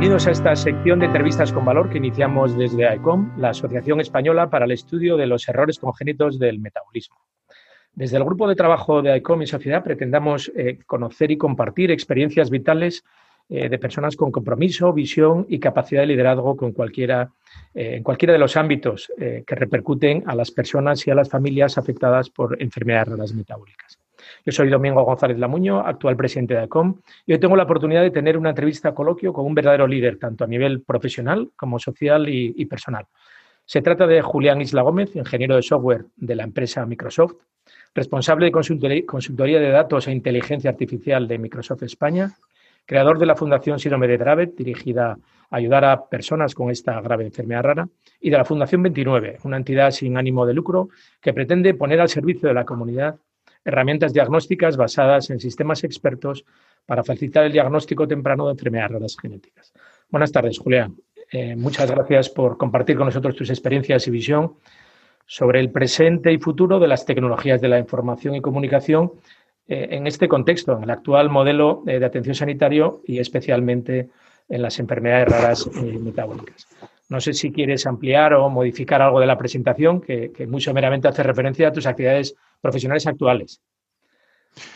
Bienvenidos a esta sección de entrevistas con valor que iniciamos desde AECOM, la Asociación Española para el Estudio de los Errores Congénitos del Metabolismo. Desde el grupo de trabajo de AECOM y Sociedad pretendamos eh, conocer y compartir experiencias vitales eh, de personas con compromiso, visión y capacidad de liderazgo con cualquiera, eh, en cualquiera de los ámbitos que repercuten a las personas y a las familias afectadas por enfermedades raras metabólicas. Yo soy Domingo González Lamuño, actual presidente de AECOM, y hoy tengo la oportunidad de tener una entrevista coloquio con un verdadero líder, tanto a nivel profesional como social y personal. Se trata de Julián Isla Gómez, ingeniero de software de la empresa Microsoft, responsable de consultoría de datos e inteligencia artificial de Microsoft España, creador de la Fundación Síndrome de Dravet, dirigida a ayudar a personas con esta grave enfermedad rara, y de la Fundación 29, una entidad sin ánimo de lucro que pretende poner al servicio de la comunidad herramientas diagnósticas basadas en sistemas expertos para facilitar el diagnóstico temprano de enfermedades raras genéticas. Buenas tardes, Julián. Eh, muchas gracias por compartir con nosotros tus experiencias y visión sobre el presente y futuro de las tecnologías de la información y comunicación eh, en este contexto, en el actual modelo eh, de atención sanitario y especialmente en las enfermedades raras eh, metabólicas. No sé si quieres ampliar o modificar algo de la presentación, que, que muy someramente hace referencia a tus actividades profesionales actuales.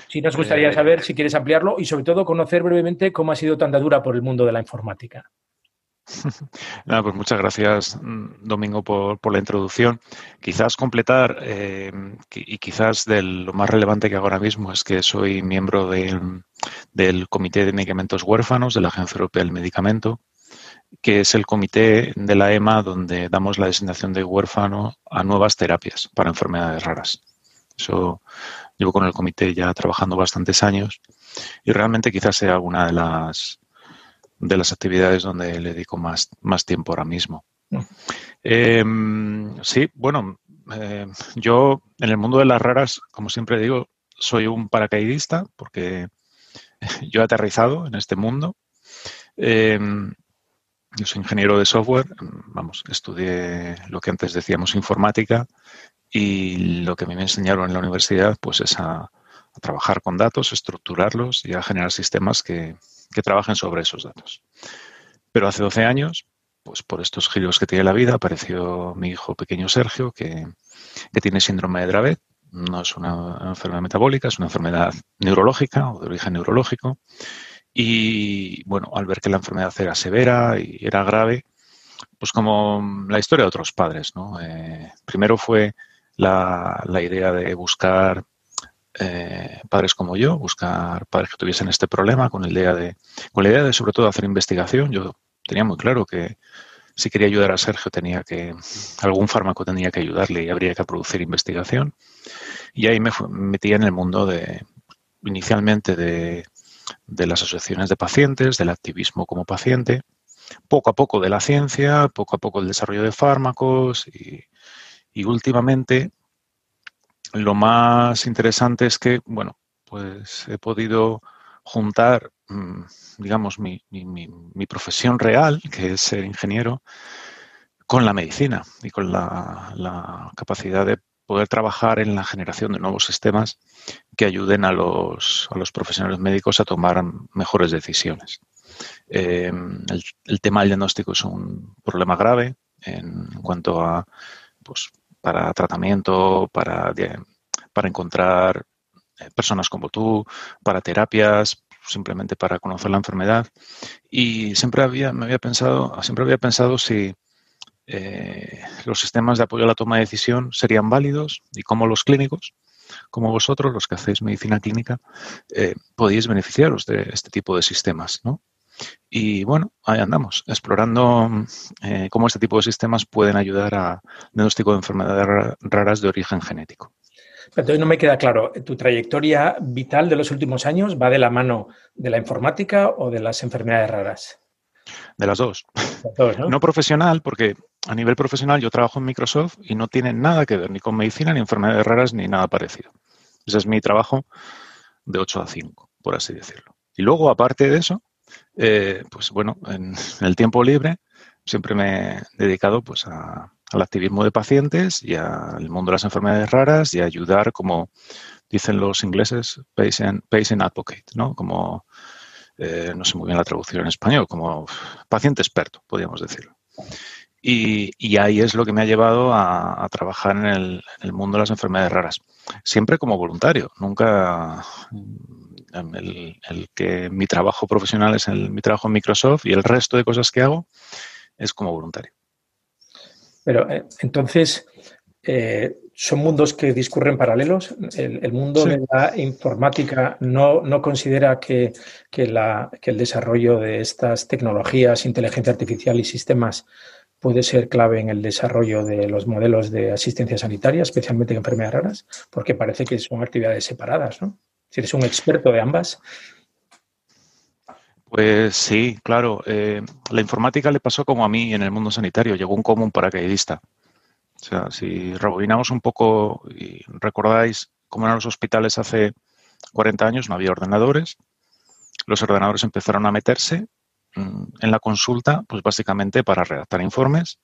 Sí nos gustaría saber si quieres ampliarlo y sobre todo conocer brevemente cómo ha sido tu andadura por el mundo de la informática. Nada, pues muchas gracias, Domingo, por, la introducción. Quizás completar, eh, y quizás de lo más relevante que hago ahora mismo es que soy miembro del Comité de Medicamentos Huérfanos de la Agencia Europea del Medicamento, que es el comité de la EMA donde damos la designación de huérfano a nuevas terapias para enfermedades raras. Eso llevo con el comité ya trabajando bastantes años y realmente quizás sea una de las de las actividades donde le dedico más, más tiempo ahora mismo. Mm. Em, sí, bueno, eh, yo en el mundo de las raras, como siempre digo, soy un paracaidista porque yo he aterrizado en este mundo. Em, yo soy ingeniero de software, vamos, estudié lo que antes decíamos informática y lo que a mí me enseñaron en la universidad pues es a, a trabajar con datos, estructurarlos y a generar sistemas que, que trabajen sobre esos datos. Pero hace 12 años, pues por estos giros que tiene la vida, apareció mi hijo pequeño Sergio, que, tiene síndrome de Dravet. No es una enfermedad metabólica, es una enfermedad neurológica o de origen neurológico. Y bueno, al ver que la enfermedad era severa y era grave, pues como la historia de otros padres, ¿no? Eh, primero fue la, la, idea de buscar eh, padres como yo, buscar padres que tuviesen este problema con, el idea de, con la idea de sobre todo hacer investigación. Yo tenía muy claro que si quería ayudar a Sergio tenía que, algún fármaco tenía que ayudarle y habría que producir investigación. Y ahí me metía en el mundo de, inicialmente de, de las asociaciones de pacientes, del activismo como paciente, poco a poco de la ciencia, poco a poco el desarrollo de fármacos y, y últimamente lo más interesante es que, bueno, pues he podido juntar, mm, digamos, mi, profesión real, que es ser ingeniero, con la medicina y con la, capacidad de poder trabajar en la generación de nuevos sistemas que ayuden a los, a los profesionales médicos a tomar mejores decisiones. Em, el, tema del diagnóstico es un problema grave en cuanto a pues, para tratamiento, para, para encontrar eh, personas como tú, para terapias, simplemente para conocer la enfermedad. Y siempre había, me había pensado, siempre había pensado si eh, los sistemas de apoyo a la toma de decisión serían válidos y cómo los clínicos, como vosotros, los que hacéis medicina clínica, eh, podéis beneficiaros de este tipo de sistemas, ¿no? Y bueno, ahí andamos, explorando eh, cómo este tipo de sistemas pueden ayudar a diagnóstico de enfermedades raras de origen genético. Pero no me queda claro, ¿tu trayectoria vital de los últimos años va de la mano de la informática o de las enfermedades raras? De las dos. ¿no? ¿no? profesional, porque a nivel profesional yo trabajo en Microsoft y no tiene nada que ver ni con medicina, ni enfermedades raras, ni nada parecido. Ese es mi trabajo de 8 a 5, por así decirlo. Y luego, aparte de eso, eh, pues bueno, en, el tiempo libre siempre me he dedicado pues al activismo de pacientes y al mundo de las enfermedades raras y a ayudar, como dicen los ingleses, patient, patient advocate, ¿no? Como eh, no sé muy bien la traducción en español, como paciente experto, podríamos decirlo. Y, ahí es lo que me ha llevado a, trabajar en el, mundo de las enfermedades raras. Siempre como voluntario, nunca mm, el, que mi trabajo profesional es el, mi trabajo en Microsoft y el resto de cosas que hago es como voluntario. Pero eh, entonces, eh, ¿son mundos que discurren paralelos? ¿El, mundo de la informática no, considera que, el desarrollo de estas tecnologías, inteligencia artificial y sistemas puede ser clave en el desarrollo de los modelos de asistencia sanitaria, especialmente en enfermedades raras, porque parece que son actividades separadas, ¿no? Si eres un experto de ambas. Pues sí, claro. Eh, la informática le pasó como a mí en el mundo sanitario, llegó un común paracaidista. O sea, si rebobinamos un poco y recordáis cómo eran los hospitales hace 40 años, no había ordenadores. Los ordenadores empezaron a meterse en la consulta, pues básicamente para redactar informes.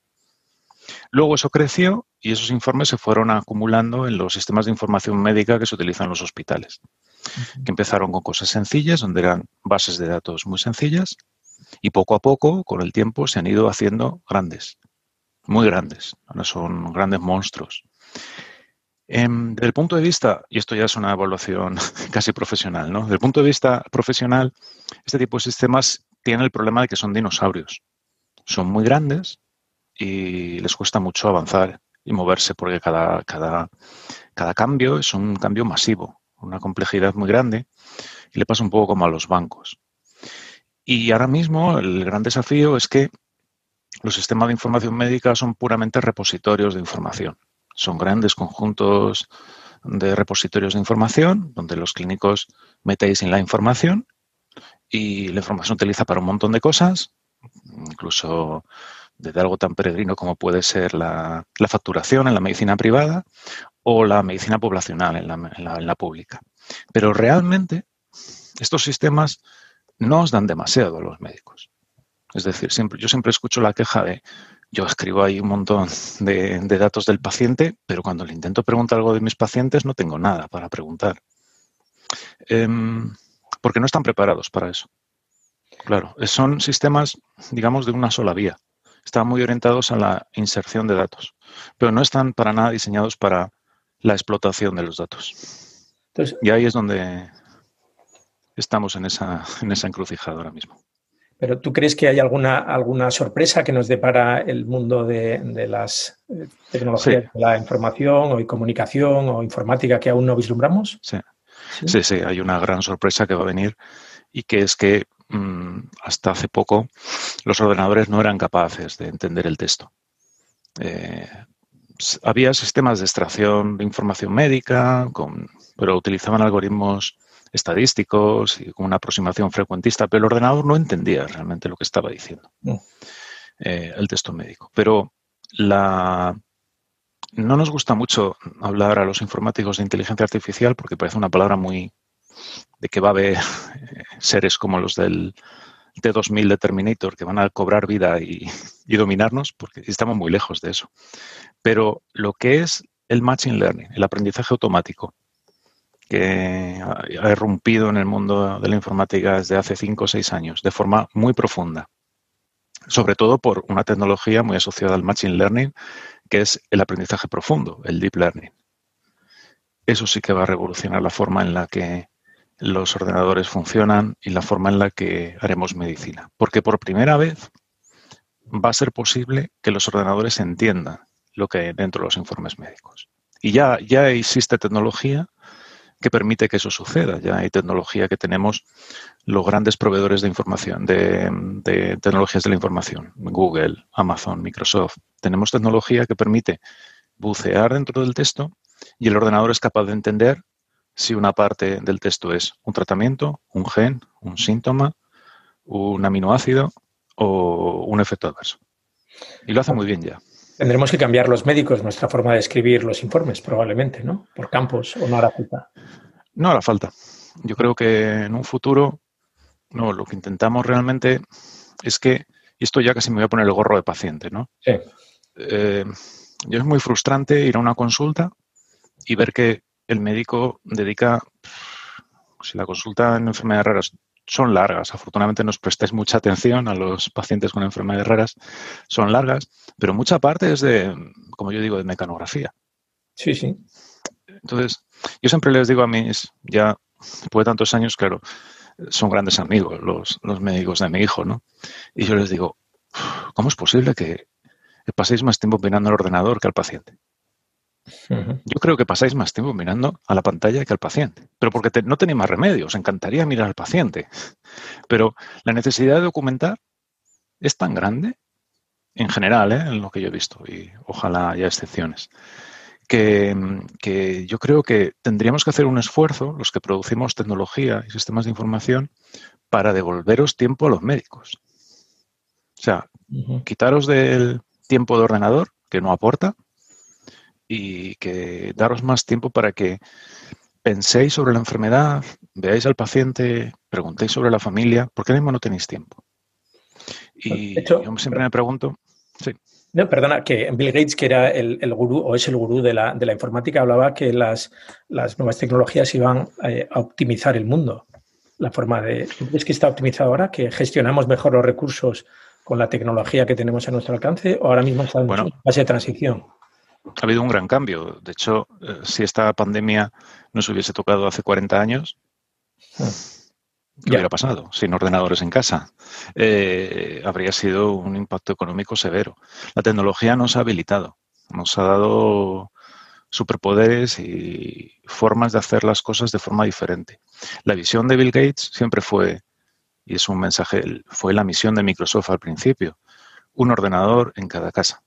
Luego eso creció y esos informes se fueron acumulando en los sistemas de información médica que se utilizan en los hospitales, que empezaron con cosas sencillas, donde eran bases de datos muy sencillas, y poco a poco, con el tiempo, se han ido haciendo grandes, muy grandes, ahora son grandes monstruos. Em, desde el punto de vista, y esto ya es una evaluación casi profesional, ¿no? Desde el punto de vista profesional, este tipo de sistemas tienen el problema de que son dinosaurios. Son muy grandes y les cuesta mucho avanzar y moverse porque cada, cada, cada cambio es un cambio masivo, una complejidad muy grande y le pasa un poco como a los bancos. Y ahora mismo el gran desafío es que los sistemas de información médica son puramente repositorios de información. Son grandes conjuntos de repositorios de información donde los clínicos metéis en la información y la información se utiliza para un montón de cosas, incluso desde algo tan peregrino como puede ser la, facturación en la medicina privada o la medicina poblacional en la, pública. Pero realmente estos sistemas no os dan demasiado a los médicos. Es decir, siempre, yo siempre escucho la queja de yo escribo ahí un montón de, datos del paciente, pero cuando le intento preguntar algo de mis pacientes no tengo nada para preguntar. Em, porque no están preparados para eso. Claro, son sistemas, digamos, de una sola vía. Están muy orientados a la inserción de datos, pero no están para nada diseñados para la explotación de los datos. y ahí es donde estamos en esa, en esa encrucijada ahora mismo. Pero ¿tú crees que hay alguna, alguna sorpresa que nos depara el mundo de, las eh, tecnologías de la información o comunicación o informática que aún no vislumbramos? Sí. Sí, sí, hay una gran sorpresa que va a venir y que es que mm, hasta hace poco los ordenadores no eran capaces de entender el texto. Eh, había sistemas de extracción de información médica, pero utilizaban algoritmos estadísticos y con una aproximación frecuentista, pero el ordenador no entendía realmente lo que estaba diciendo eh, el texto médico. Pero la, no nos gusta mucho hablar a los informáticos de inteligencia artificial porque parece una palabra muy de que va a haber seres como los del T2000 de Terminator que van a cobrar vida y, dominarnos, porque estamos muy lejos de eso. Pero lo que es el machine learning, el aprendizaje automático, que ha irrumpido en el mundo de la informática desde hace cinco o seis años, de forma muy profunda, sobre todo por una tecnología muy asociada al machine learning, que es el aprendizaje profundo, el deep learning. Eso sí que va a revolucionar la forma en la que los ordenadores funcionan y la forma en la que haremos medicina. Porque por primera vez va a ser posible que los ordenadores entiendan lo que hay dentro de los informes médicos. Y ya, ya existe tecnología que permite que eso suceda. Ya hay tecnología que tenemos los grandes proveedores de información, de, tecnologías de la información, Google, Amazon, Microsoft. Tenemos tecnología que permite bucear dentro del texto y el ordenador es capaz de entender si una parte del texto es un tratamiento, un gen, un síntoma, un aminoácido o un efecto adverso. Y lo hace muy bien ya. Tendremos que cambiar los médicos nuestra forma de escribir los informes, probablemente, ¿no? Por campos o no hará falta. No hará falta. Yo creo que en un futuro, no, lo que intentamos realmente es que, y esto ya casi me voy a poner el gorro de paciente, ¿no? Sí. Eh, yo es muy frustrante ir a una consulta y ver que el médico dedica, si la consulta en enfermedades raras son largas. Afortunadamente nos prestáis mucha atención a los pacientes con enfermedades raras. Son largas, pero mucha parte es de, como yo digo, de mecanografía. Sí, sí. Entonces, yo siempre les digo a mis, ya después de tantos años, claro, son grandes amigos los, los médicos de mi hijo, ¿no? Y yo les digo, ¿cómo es posible que paséis más tiempo mirando al ordenador que al paciente? Yo creo que pasáis más tiempo mirando a la pantalla que al paciente, pero porque no tenéis más remedio, os encantaría mirar al paciente. Pero la necesidad de documentar es tan grande, en general, ¿eh? en lo que yo he visto, y ojalá haya excepciones, que, que, yo creo que tendríamos que hacer un esfuerzo, los que producimos tecnología y sistemas de información, para devolveros tiempo a los médicos. O sea, quitaros del tiempo de ordenador, que no aporta, y que daros más tiempo para que penséis sobre la enfermedad, veáis al paciente, preguntéis sobre la familia, porque ahora mismo no tenéis tiempo. Y yo siempre me pregunto, sí. No, perdona, que Bill Gates, que era el, gurú o es el gurú de la, de la informática, hablaba que las, las nuevas tecnologías iban eh, a optimizar el mundo. La forma de. ¿Es que está optimizado ahora? ¿Que gestionamos mejor los recursos con la tecnología que tenemos a nuestro alcance o ahora mismo está en fase de transición? Ha habido un gran cambio. De hecho, eh, si esta pandemia no se hubiese tocado hace 40 años. ¿qué hubiera pasado sin ordenadores en casa? Eh, habría sido un impacto económico severo. La tecnología nos ha habilitado, nos ha dado superpoderes y formas de hacer las cosas de forma diferente. La visión de Bill Gates siempre fue, y es un mensaje, fue la misión de Microsoft al principio, un ordenador en cada casa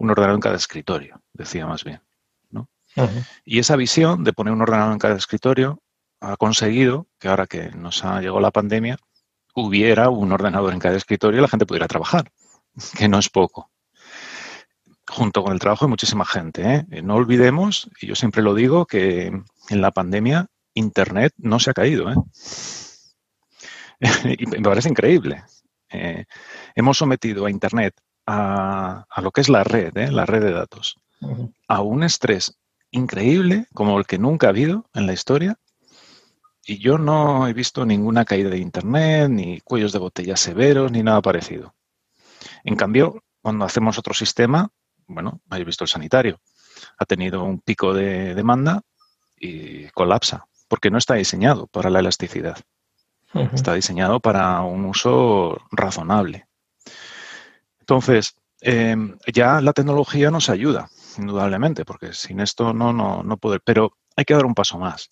un ordenador en cada escritorio, decía más bien. ¿no? Y esa visión de poner un ordenador en cada escritorio ha conseguido que ahora que nos ha llegado la pandemia, hubiera un ordenador en cada escritorio y la gente pudiera trabajar, que no es poco. Junto con el trabajo de muchísima gente. ¿eh? No olvidemos, y yo siempre lo digo, que en la pandemia Internet no se ha caído. ¿eh? y me parece increíble. Eh, hemos sometido a Internet a, lo que es la red, ¿eh? la red de datos, a un estrés increíble como el que nunca ha habido en la historia. Y yo no he visto ninguna caída de Internet, ni cuellos de botella severos, ni nada parecido. En cambio, cuando hacemos otro sistema, bueno, habéis visto el sanitario, ha tenido un pico de demanda y colapsa, porque no está diseñado para la elasticidad. Está diseñado para un uso razonable. Entonces, em, ya la tecnología nos ayuda, indudablemente, porque sin esto no, no, no puede. Pero hay que dar un paso más.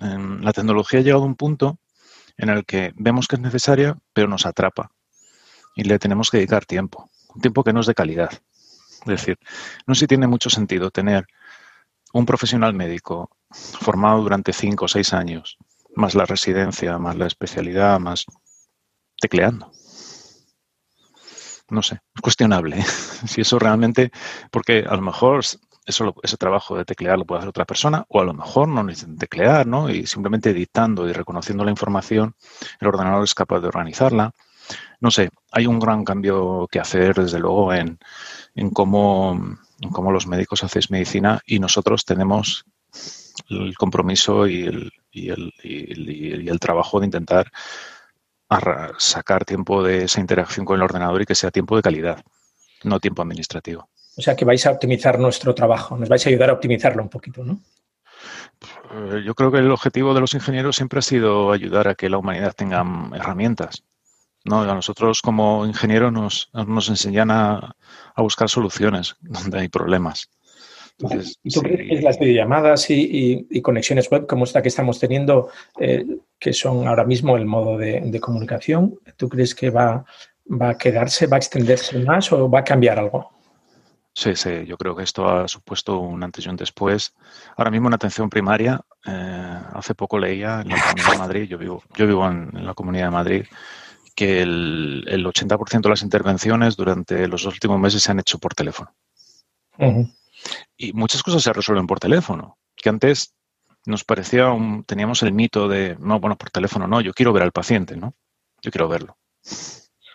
Em, la tecnología ha llegado a un punto en el que vemos que es necesaria, pero nos atrapa. Y le tenemos que dedicar tiempo, un tiempo que no es de calidad. Es decir, no sé si tiene mucho sentido tener un profesional médico formado durante cinco o seis años, más la residencia, más la especialidad, más tecleando no sé, es cuestionable. ¿eh? si eso realmente, porque a lo mejor eso, ese trabajo de teclear lo puede hacer otra persona, o a lo mejor no necesitan teclear, ¿no? Y simplemente editando y reconociendo la información, el ordenador es capaz de organizarla. No sé, hay un gran cambio que hacer, desde luego, en, en cómo, cómo los médicos hacéis medicina y nosotros tenemos el compromiso y el, y el, y el trabajo de intentar sacar tiempo de esa interacción con el ordenador y que sea tiempo de calidad, no tiempo administrativo. O sea que vais a optimizar nuestro trabajo, nos vais a ayudar a optimizarlo un poquito, ¿no? Eh, yo creo que el objetivo de los ingenieros siempre ha sido ayudar a que la humanidad tenga herramientas. ¿no? A nosotros como ingenieros nos, nos enseñan a, a buscar soluciones donde hay problemas. ¿Y tú crees que las videollamadas y, conexiones web como esta que estamos teniendo, eh, que son ahora mismo el modo de, comunicación, ¿tú crees que va, va a quedarse, va a extenderse más o va a cambiar algo? Sí, sí, yo creo que esto ha supuesto un antes y un después. Ahora mismo en atención primaria, eh, hace poco leía en la Comunidad de Madrid, yo vivo, yo vivo en, la Comunidad de Madrid, que el, el 80% de las intervenciones durante los últimos meses se han hecho por teléfono. Y muchas cosas se resuelven por teléfono, que antes nos parecía, un, teníamos el mito de, no, bueno, por teléfono no, yo quiero ver al paciente, ¿no? Yo quiero verlo.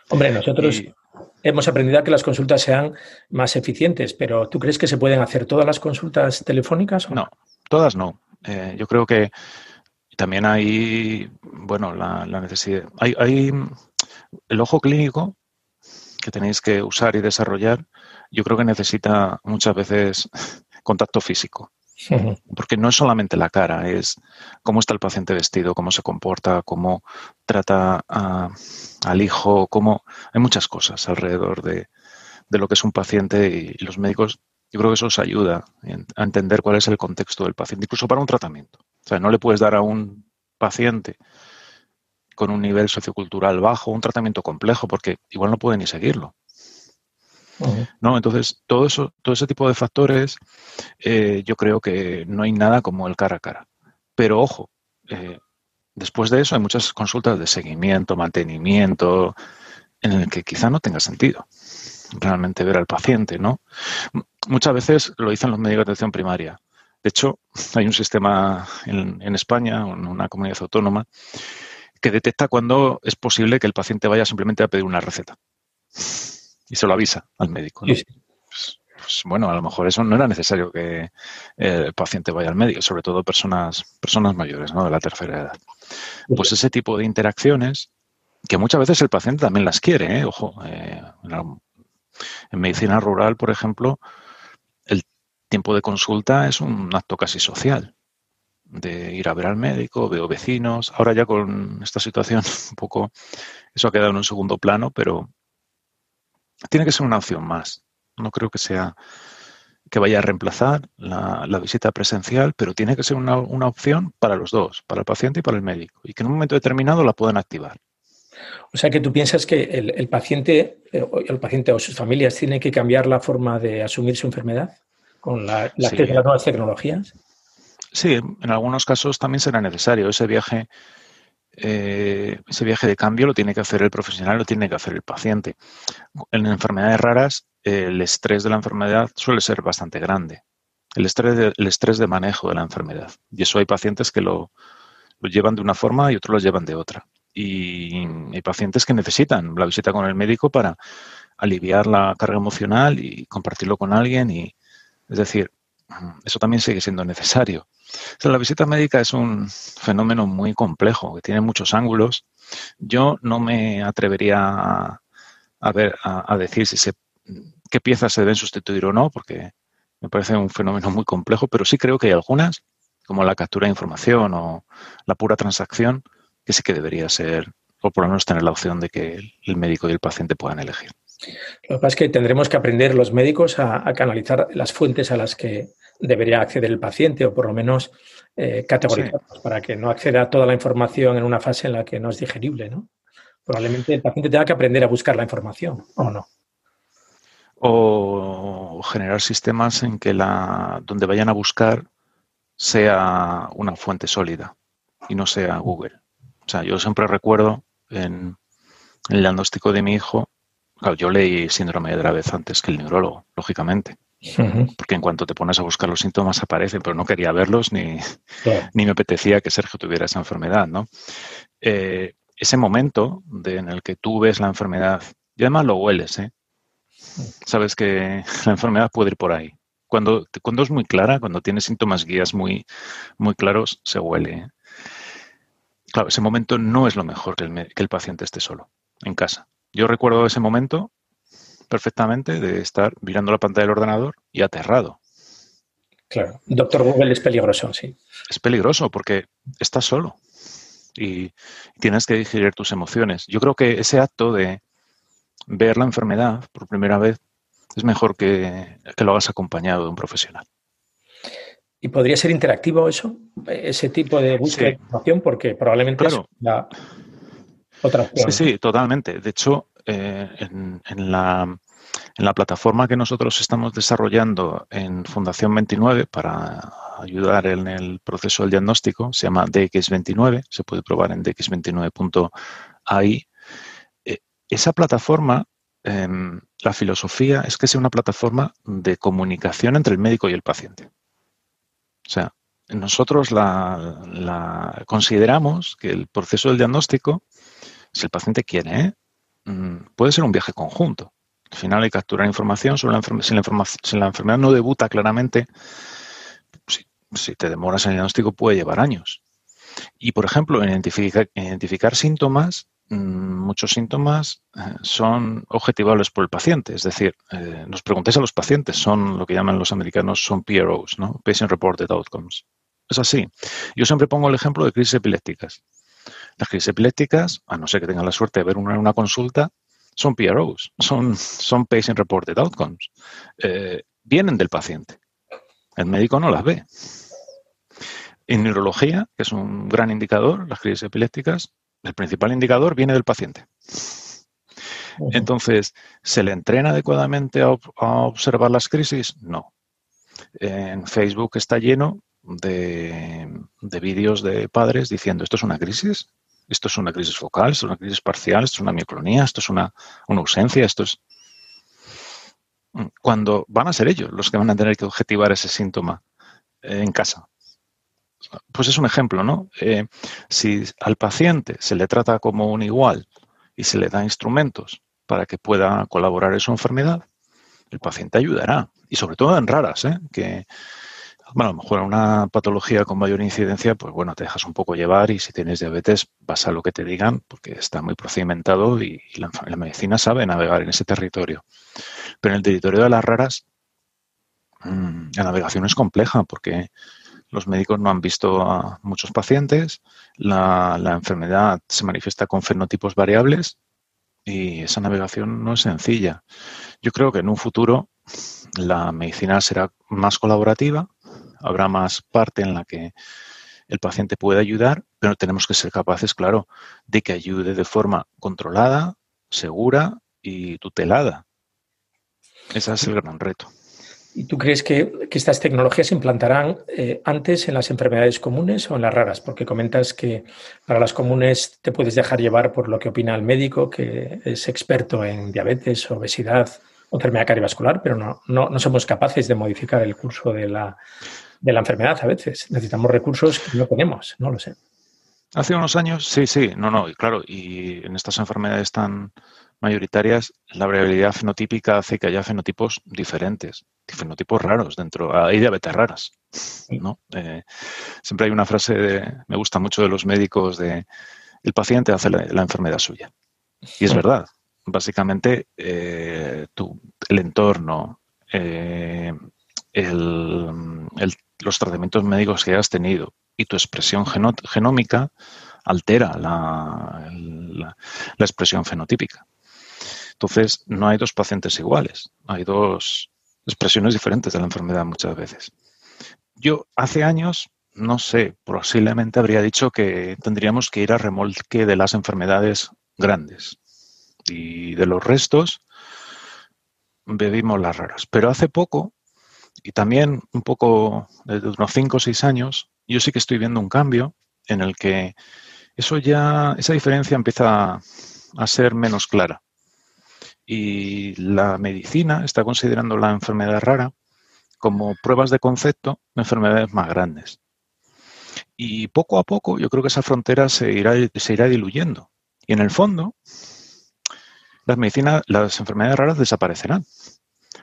Hombre, nosotros hemos aprendido a que las consultas sean más eficientes, pero ¿tú crees que se pueden hacer todas las consultas telefónicas? No, todas no. Eh, yo creo que también hay, bueno, la, necesidad. Hay, hay el ojo clínico que tenéis que usar y desarrollar, yo creo que necesita muchas veces contacto físico. Porque no es solamente la cara, es cómo está el paciente vestido, cómo se comporta, cómo trata al hijo, cómo... Hay muchas cosas alrededor de, lo que es un paciente y, los médicos, yo creo que eso os ayuda a entender cuál es el contexto del paciente, incluso para un tratamiento. O sea, no le puedes dar a un paciente con un nivel sociocultural bajo un tratamiento complejo porque igual no puede ni seguirlo. ¿No? Entonces, todo eso, todo ese tipo de factores, eh, yo creo que no hay nada como el cara a cara. Pero ojo, eh, después de eso hay muchas consultas de seguimiento, mantenimiento, en el que quizá no tenga sentido realmente ver al paciente, ¿no? Muchas veces lo dicen los médicos de atención primaria. De hecho, hay un sistema en, en España, en una comunidad autónoma, que detecta cuando es posible que el paciente vaya simplemente a pedir una receta y se lo avisa al médico. Pues, pues, bueno, a lo mejor eso no era necesario que eh, el paciente vaya al médico, sobre todo personas, personas mayores, ¿no? De la tercera edad. Pues ese tipo de interacciones, que muchas veces el paciente también las quiere, ¿eh? ojo, eh, en medicina rural, por ejemplo, el tiempo de consulta es un acto casi social de ir a ver al médico, veo vecinos. Ahora ya con esta situación un poco eso ha quedado en un segundo plano, pero tiene que ser una opción más. No creo que sea que vaya a reemplazar la, visita presencial, pero tiene que ser una, opción para los dos, para el paciente y para el médico, y que en un momento determinado la puedan activar. O sea que tú piensas que el, paciente, eh, el paciente o sus familias tienen que cambiar la forma de asumir su enfermedad con la, las nuevas tecnologías. Sí, en algunos casos también será necesario ese viaje eh, ese viaje de cambio lo tiene que hacer el profesional, lo tiene que hacer el paciente. En enfermedades raras, el estrés de la enfermedad suele ser bastante grande. El estrés de, el estrés de manejo de la enfermedad. Y eso hay pacientes que lo, llevan de una forma y otros lo llevan de otra. Y hay pacientes que necesitan la visita con el médico para aliviar la carga emocional y compartirlo con alguien. Y, es decir, eso también sigue siendo necesario la visita médica es un fenómeno muy complejo, que tiene muchos ángulos. Yo no me atrevería a, ver, a, decir si se, qué piezas se deben sustituir o no, porque me parece un fenómeno muy complejo, pero sí creo que hay algunas, como la captura de información o la pura transacción, que sí que debería ser, o por lo menos tener la opción de que el médico y el paciente puedan elegir. Lo que pasa es que tendremos que aprender los médicos a canalizar las fuentes a las que debería acceder el paciente o por lo menos eh, para que no acceda toda la información en una fase en la que no es digerible, ¿no? Probablemente el paciente tenga que aprender a buscar la información, ¿o no? O generar sistemas en que la donde vayan a buscar sea una fuente sólida y no sea Google. O sea, yo siempre recuerdo en el diagnóstico de mi hijo, claro, yo leí síndrome de Dravet antes que el neurólogo, lógicamente. Porque en cuanto te pones a buscar los síntomas aparecen, pero no quería verlos ni, ni me apetecía que Sergio tuviera esa enfermedad, ¿no? Eh, ese momento de, en el que tú ves la enfermedad, y además lo hueles, ¿eh? Sabes que la enfermedad puede ir por ahí. Cuando, cuando es muy clara, cuando tiene síntomas guías muy, muy claros, se huele. ¿eh? Claro, ese momento no es lo mejor que el, que el paciente esté solo, en casa. Yo recuerdo ese momento perfectamente de estar mirando la pantalla del ordenador y aterrado. Claro, Doctor Google es peligroso, sí. Es peligroso porque estás solo y tienes que digerir tus emociones. Yo creo que ese acto de ver la enfermedad por primera vez es mejor que, lo hagas acompañado de un profesional. ¿Y podría ser interactivo eso? Ese tipo de búsqueda de información, porque probablemente es la otra opción. Sí, sí, totalmente. De hecho, eh, en, la, plataforma que nosotros estamos desarrollando en Fundación 29 para ayudar en el proceso del diagnóstico, se llama DX29, se puede probar en dx29.ai. Eh, esa plataforma, em, la filosofía es que sea una plataforma de comunicación entre el médico y el paciente. O sea, nosotros la, consideramos que el proceso del diagnóstico, si el paciente quiere, ¿eh? Mm, puede ser un viaje conjunto. Al final hay capturar información sobre la. Si la, enfermedad no debuta claramente, si, te demoras en el diagnóstico puede llevar años. Y, por ejemplo, en identificar, síntomas, mm, muchos síntomas eh, son objetivables por el paciente. Es decir, eh, nos preguntéis a los pacientes, son lo que llaman los americanos, son PROs, ¿no? Patient Reported Outcomes. Es así. Yo siempre pongo el ejemplo de crisis epilépticas. Las crisis epilépticas, a no ser que tengan la suerte de ver una, una consulta, son PROs, son, son Patient Reported Outcomes. Eh, vienen del paciente. El médico no las ve. En neurología, que es un gran indicador, las crisis epilépticas, el principal indicador viene del paciente. Entonces, ¿se le entrena adecuadamente a, observar las crisis? No. En Facebook está lleno de, vídeos de padres diciendo, ¿esto es una crisis? ¿Esto es una crisis focal? ¿Esto es una crisis parcial? ¿Esto es una mioclonía? ¿Esto es una, ausencia? ¿Esto es...? Cuando van a ser ellos los que van a tener que objetivar ese síntoma en casa. Pues es un ejemplo, ¿no? Eh, si al paciente se le trata como un igual y se le da instrumentos para que pueda colaborar en su enfermedad, el paciente ayudará. Y sobre todo en raras, ¿eh? Bueno, a lo mejor una patología con mayor incidencia, pues bueno, te dejas un poco llevar y si tienes diabetes vas a lo que te digan porque está muy procedimentado y, la, medicina sabe navegar en ese territorio. Pero en el territorio de las raras, mm, la navegación es compleja porque los médicos no han visto a muchos pacientes, la, enfermedad se manifiesta con fenotipos variables y esa navegación no es sencilla. Yo creo que en un futuro la medicina será más colaborativa, habrá más parte en la que el paciente puede ayudar, pero tenemos que ser capaces, claro, de que ayude de forma controlada, segura y tutelada. Ese es el gran reto. ¿Y tú crees que, estas tecnologías se implantarán eh, antes en las enfermedades comunes o en las raras? Porque comentas que para las comunes te puedes dejar llevar por lo que opina el médico, que es experto en diabetes, obesidad o enfermedad cardiovascular, pero no, no, somos capaces de modificar el curso de la, de la enfermedad a veces. Necesitamos recursos que no tenemos, no lo sé. Hace unos años, sí, sí, no, no, y claro, y en estas enfermedades tan mayoritarias, la variabilidad fenotípica hace que haya fenotipos diferentes, fenotipos raros dentro, hay diabetes raras, ¿no? Eh, siempre hay una frase, de, me gusta mucho de los médicos, de el paciente hace la, enfermedad suya. Y es verdad, básicamente eh, el entorno, eh, los tratamientos médicos que has tenido y tu expresión genómica altera la, expresión fenotípica. Entonces, no hay dos pacientes iguales, hay dos expresiones diferentes de la enfermedad muchas veces. Yo hace años, no sé, posiblemente habría dicho que tendríamos que ir a remolque de las enfermedades grandes y de los restos bebimos las raras. Pero hace poco, y también un poco desde unos 5 o 6 años, yo sí que estoy viendo un cambio en el que eso ya, esa diferencia empieza a ser menos clara. Y la medicina está considerando la enfermedad rara como pruebas de concepto de enfermedades más grandes. Y poco a poco yo creo que esa frontera se irá, se irá diluyendo. Y en el fondo, las medicinas, las enfermedades raras desaparecerán.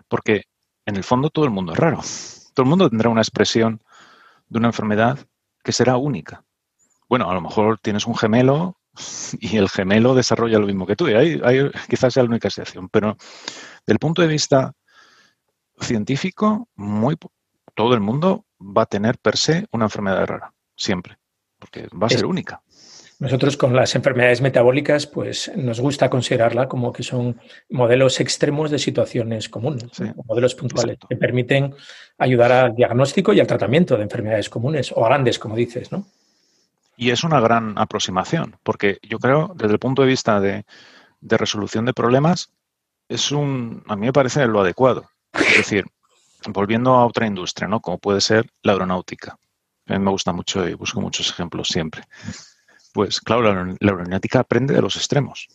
Porque en el fondo todo el mundo es raro. Todo el mundo tendrá una expresión de una enfermedad que será única. Bueno, a lo mejor tienes un gemelo y el gemelo desarrolla lo mismo que tú. Y ahí, quizás sea la única excepción. Pero del punto de vista científico, muy, todo el mundo va a tener per se una enfermedad rara, siempre, porque va a ser única. Nosotros con las enfermedades metabólicas, pues nos gusta considerarla como que son modelos extremos de situaciones comunes, modelos puntuales que permiten ayudar al diagnóstico y al tratamiento de enfermedades comunes o grandes, como dices, ¿no? Y es una gran aproximación, porque yo creo, desde el punto de vista de, resolución de problemas, es un, a mí me parece lo adecuado. Es decir, volviendo a otra industria, ¿no? Como puede ser la aeronáutica. A mí me gusta mucho y busco muchos ejemplos siempre. Pues claro, la, aeronáutica aprende de los extremos.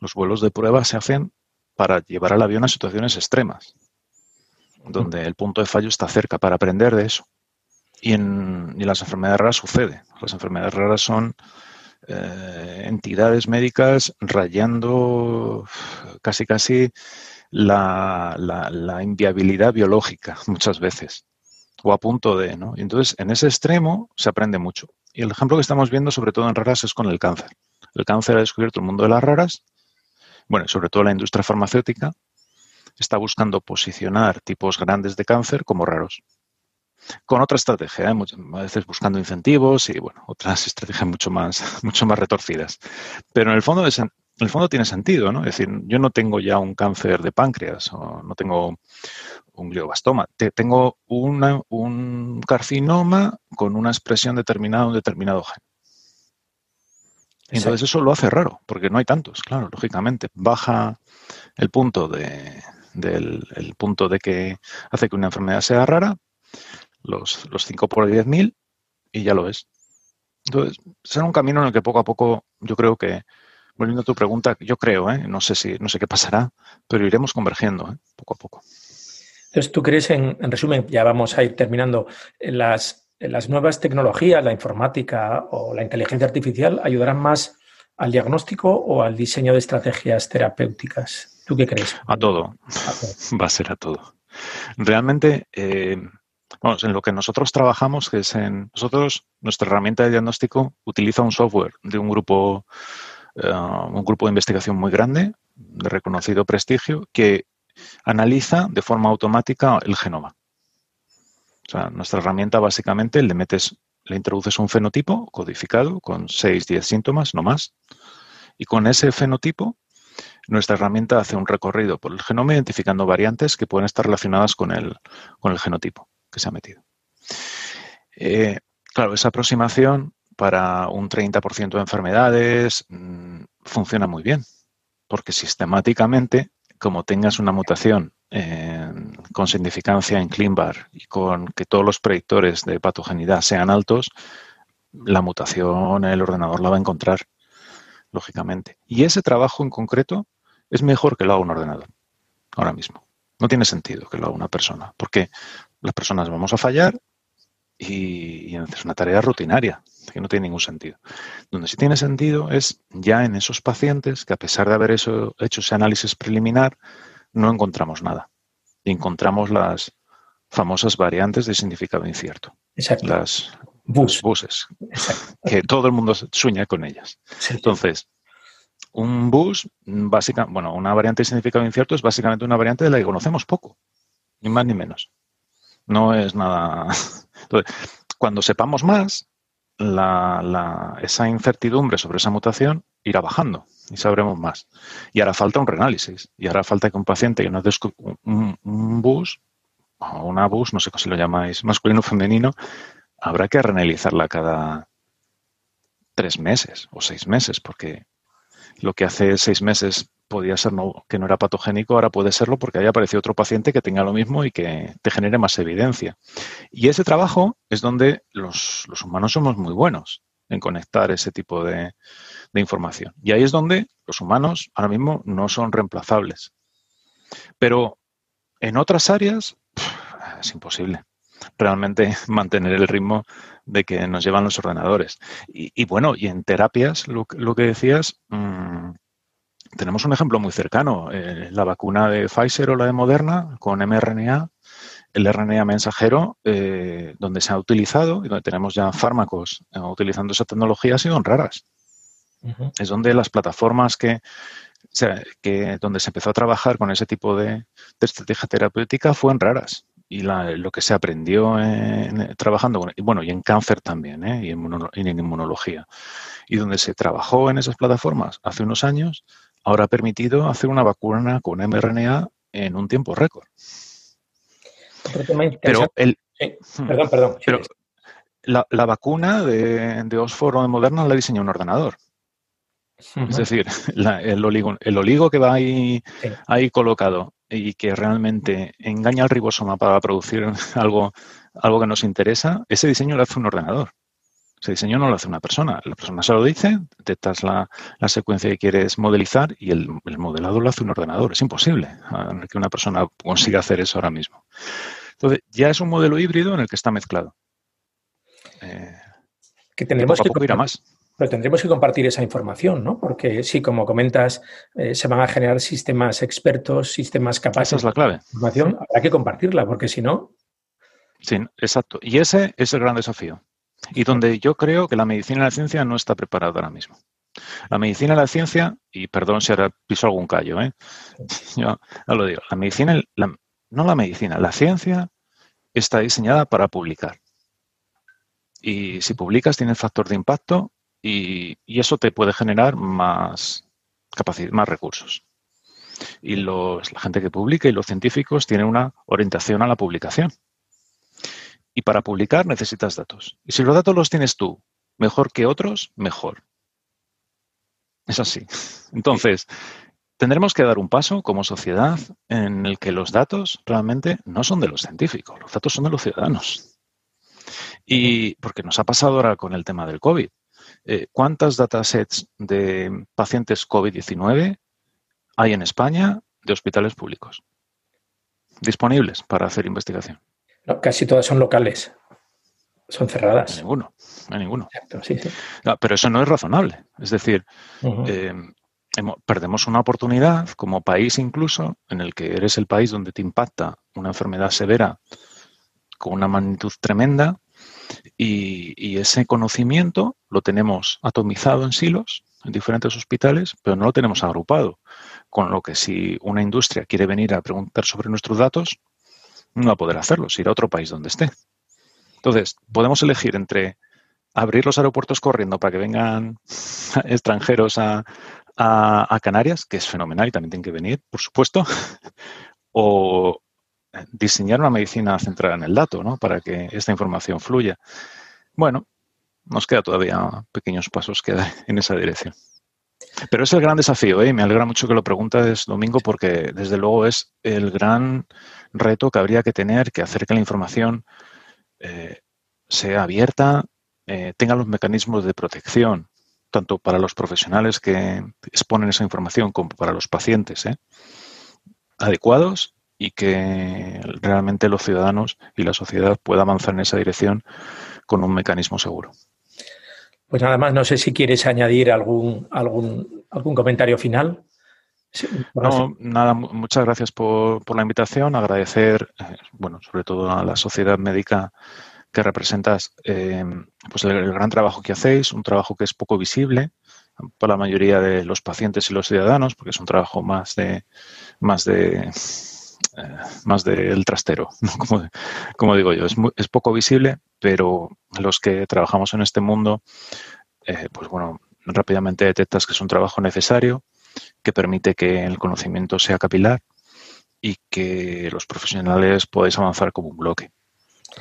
Los vuelos de prueba se hacen para llevar al avión a situaciones extremas, donde el punto de fallo está cerca, para aprender de eso. Y en, las enfermedades raras sucede. Las enfermedades raras son eh, entidades médicas rayando casi casi la, inviabilidad biológica muchas veces. O a punto de, ¿no? Entonces, en ese extremo se aprende mucho. Y el ejemplo que estamos viendo, sobre todo en raras, es con el cáncer. El cáncer ha descubierto el mundo de las raras, bueno, sobre todo la industria farmacéutica, está buscando posicionar tipos grandes de cáncer como raros. Con otra estrategia, ¿eh? a veces buscando incentivos y bueno, otras estrategias mucho más, mucho más retorcidas. Pero en el fondo en el fondo tiene sentido, ¿no? Es decir, yo no tengo ya un cáncer de páncreas o no tengo un glioblastoma, tengo un carcinoma con una expresión determinada, un determinado gen. Entonces eso lo hace raro, porque no hay tantos, claro, lógicamente. Baja el punto de, del el punto de que hace que una enfermedad sea rara, los, los 5 por 10.000, y ya lo es. Entonces, será un camino en el que poco a poco yo creo que volviendo a tu pregunta, yo creo, ¿eh? no sé si, no sé qué pasará, pero iremos convergiendo ¿eh? poco a poco. Entonces, ¿tú crees, en, resumen, ya vamos a ir terminando, las, las nuevas tecnologías, la informática o la inteligencia artificial ayudarán más al diagnóstico o al diseño de estrategias terapéuticas? ¿Tú qué crees? A todo. Va a ser a todo. Realmente, eh, vamos, en lo que nosotros trabajamos, que es en nosotros, nuestra herramienta de diagnóstico utiliza un software de un grupo eh, un grupo de investigación muy grande, de reconocido prestigio, que analiza de forma automática el genoma. O sea, nuestra herramienta básicamente le metes, le introduces un fenotipo codificado con 6, 10 síntomas, no más, y con ese fenotipo nuestra herramienta hace un recorrido por el genoma identificando variantes que pueden estar relacionadas con el, con el genotipo que se ha metido. Eh, claro, esa aproximación para un 30% de enfermedades mm, funciona muy bien, porque sistemáticamente, como tengas una mutación con significancia en ClinVar y con que todos los predictores de patogenidad sean altos, la mutación el ordenador la va a encontrar, lógicamente. Y ese trabajo en concreto es mejor que lo haga un ordenador, ahora mismo. No tiene sentido que lo haga una persona, porque las personas vamos a fallar y, es una tarea rutinaria, que no tiene ningún sentido. Donde sí tiene sentido es ya en esos pacientes que a pesar de haber hecho ese análisis preliminar, no encontramos nada. Y encontramos las famosas variantes de significado incierto. Exacto. Las buses, que todo el mundo sueña con ellas. Entonces, un bus, básica, bueno, una variante de significado incierto es básicamente una variante de la que conocemos poco, ni más ni menos. No es nada. Entonces, cuando sepamos más, esa incertidumbre sobre esa mutación irá bajando y sabremos más. Y hará falta un reanálisis. Y hará falta que un paciente un bus o una bus, no sé si lo llamáis, masculino o femenino, habrá que reanalizarla cada tres meses o seis meses, porque lo que hace seis meses podía ser que no era patogénico, ahora puede serlo porque haya aparecido otro paciente que tenga lo mismo y que te genere más evidencia. Y ese trabajo es donde los, humanos somos muy buenos en conectar ese tipo de, información. Y ahí es donde los humanos ahora mismo no son reemplazables. Pero en otras áreas es imposible realmente mantener el ritmo de que nos llevan los ordenadores. Y, bueno, y en terapias, lo, que decías, mm, tenemos un ejemplo muy cercano, eh, la vacuna de Pfizer o la de Moderna con mRNA, el RNA mensajero, eh, donde se ha utilizado y donde tenemos ya fármacos eh, utilizando esa tecnología, ha sido en raras. Es donde las plataformas que, que, donde se empezó a trabajar con ese tipo de, estrategia terapéutica fue en raras. Y lo que se aprendió trabajando, con, bueno, y en cáncer también, y en inmunología. Y donde se trabajó en esas plataformas hace unos años, ahora ha permitido hacer una vacuna con mRNA en un tiempo récord. Pero el, hmm. perdón, perdón. Pero la, vacuna de, de Oxford o de Moderna la diseñó un ordenador. Es decir, el, oligo, el oligo que va ahí, ahí colocado y que realmente engaña al ribosoma para producir algo, algo que nos interesa, ese diseño lo hace un ordenador. Ese diseño no lo hace una persona. La persona se lo dice, detectas la, secuencia que quieres modelizar y el, modelado lo hace un ordenador. Es imposible que una persona consiga hacer eso ahora mismo. Entonces, ya es un modelo híbrido en el que está mezclado. Eh, que tendremos que, ir a más. Pero tendremos que compartir esa información, ¿no? Porque sí, como comentas, eh, se van a generar sistemas expertos, sistemas capaces. Esa es la clave. Información, habrá que compartirla, porque si no, Sí, exacto. Y ese es el gran desafío. Y donde yo creo que la medicina y la ciencia no está preparada ahora mismo. La medicina y la ciencia, y perdón si ahora piso algún callo, ¿eh? yo no lo digo, la medicina, no la medicina, la ciencia está diseñada para publicar. Y si publicas tiene factor de impacto y, eso te puede generar más capacidad, más recursos. Y los, la gente que publica y los científicos tienen una orientación a la publicación. Y para publicar necesitas datos. Y si los datos los tienes tú mejor que otros, mejor. Es así. Entonces, tendremos que dar un paso como sociedad en el que los datos realmente no son de los científicos, los datos son de los ciudadanos. Y porque nos ha pasado ahora con el tema del COVID. Eh, ¿Cuántas datasets de pacientes COVID-19 hay en España de hospitales públicos disponibles para hacer investigación? Casi todas son locales. Son cerradas. ninguno, hay ninguno. pero eso no es razonable. Es decir, eh, perdemos una oportunidad como país incluso en el que eres el país donde te impacta una enfermedad severa con una magnitud tremenda y, ese conocimiento lo tenemos atomizado en silos en diferentes hospitales, pero no lo tenemos agrupado. Con lo que si una industria quiere venir a preguntar sobre nuestros datos, no va a poder hacerlo, si ir a otro país donde esté. Entonces, podemos elegir entre abrir los aeropuertos corriendo para que vengan extranjeros a, Canarias, que es fenomenal y también tienen que venir, por supuesto, o diseñar una medicina centrada en el dato, ¿no? Para que esta información fluya. Bueno, nos queda todavía pequeños pasos que dar en esa dirección. Pero es el gran desafío, ¿eh? me alegra mucho que lo preguntes, Domingo, porque desde luego es el gran reto que habría que tener, que hacer que la información eh, sea abierta, eh, tenga los mecanismos de protección, tanto para los profesionales que exponen esa información como para los pacientes, ¿eh? adecuados y que realmente los ciudadanos y la sociedad pueda avanzar en esa dirección con un mecanismo seguro. Pues nada más, no sé si quieres añadir algún, algún, algún comentario final. No, nada, muchas gracias por, la invitación. Agradecer, eh, bueno, sobre todo a la sociedad médica que representas, eh, pues el, gran trabajo que hacéis, un trabajo que es poco visible para la mayoría de los pacientes y los ciudadanos, porque es un trabajo más de, más de, eh, más del trastero, como, como, digo yo, es, es poco visible, pero los que trabajamos en este mundo, eh, pues bueno, rápidamente detectas que es un trabajo necesario, que permite que el conocimiento sea capilar y que los profesionales podáis avanzar como un bloque.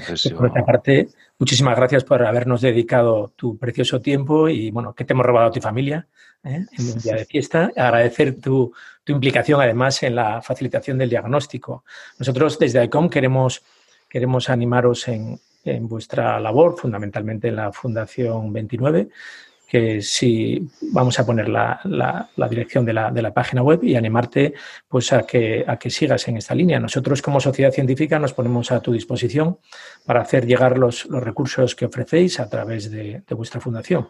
Pues por otra parte, muchísimas gracias por habernos dedicado tu precioso tiempo y bueno, que te hemos robado a tu familia ¿eh? en un día de fiesta. Agradecer tu, tu, implicación además en la facilitación del diagnóstico. Nosotros desde ICOM queremos, queremos animaros en, en vuestra labor, fundamentalmente en la Fundación 29, que si vamos a poner la, dirección de la, de la, página web y animarte pues a que, a que sigas en esta línea. Nosotros como sociedad científica nos ponemos a tu disposición para hacer llegar los, recursos que ofrecéis a través de, vuestra fundación.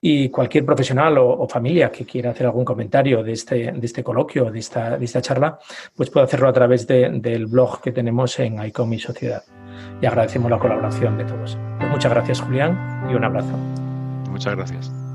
Y cualquier profesional o, familia que quiera hacer algún comentario de este, de este coloquio, de esta, de esta charla, pues puede hacerlo a través del blog que tenemos en ICOM y Sociedad. Y agradecemos la colaboración de todos. Pues muchas gracias, Julián, y un abrazo. Muchas gracias.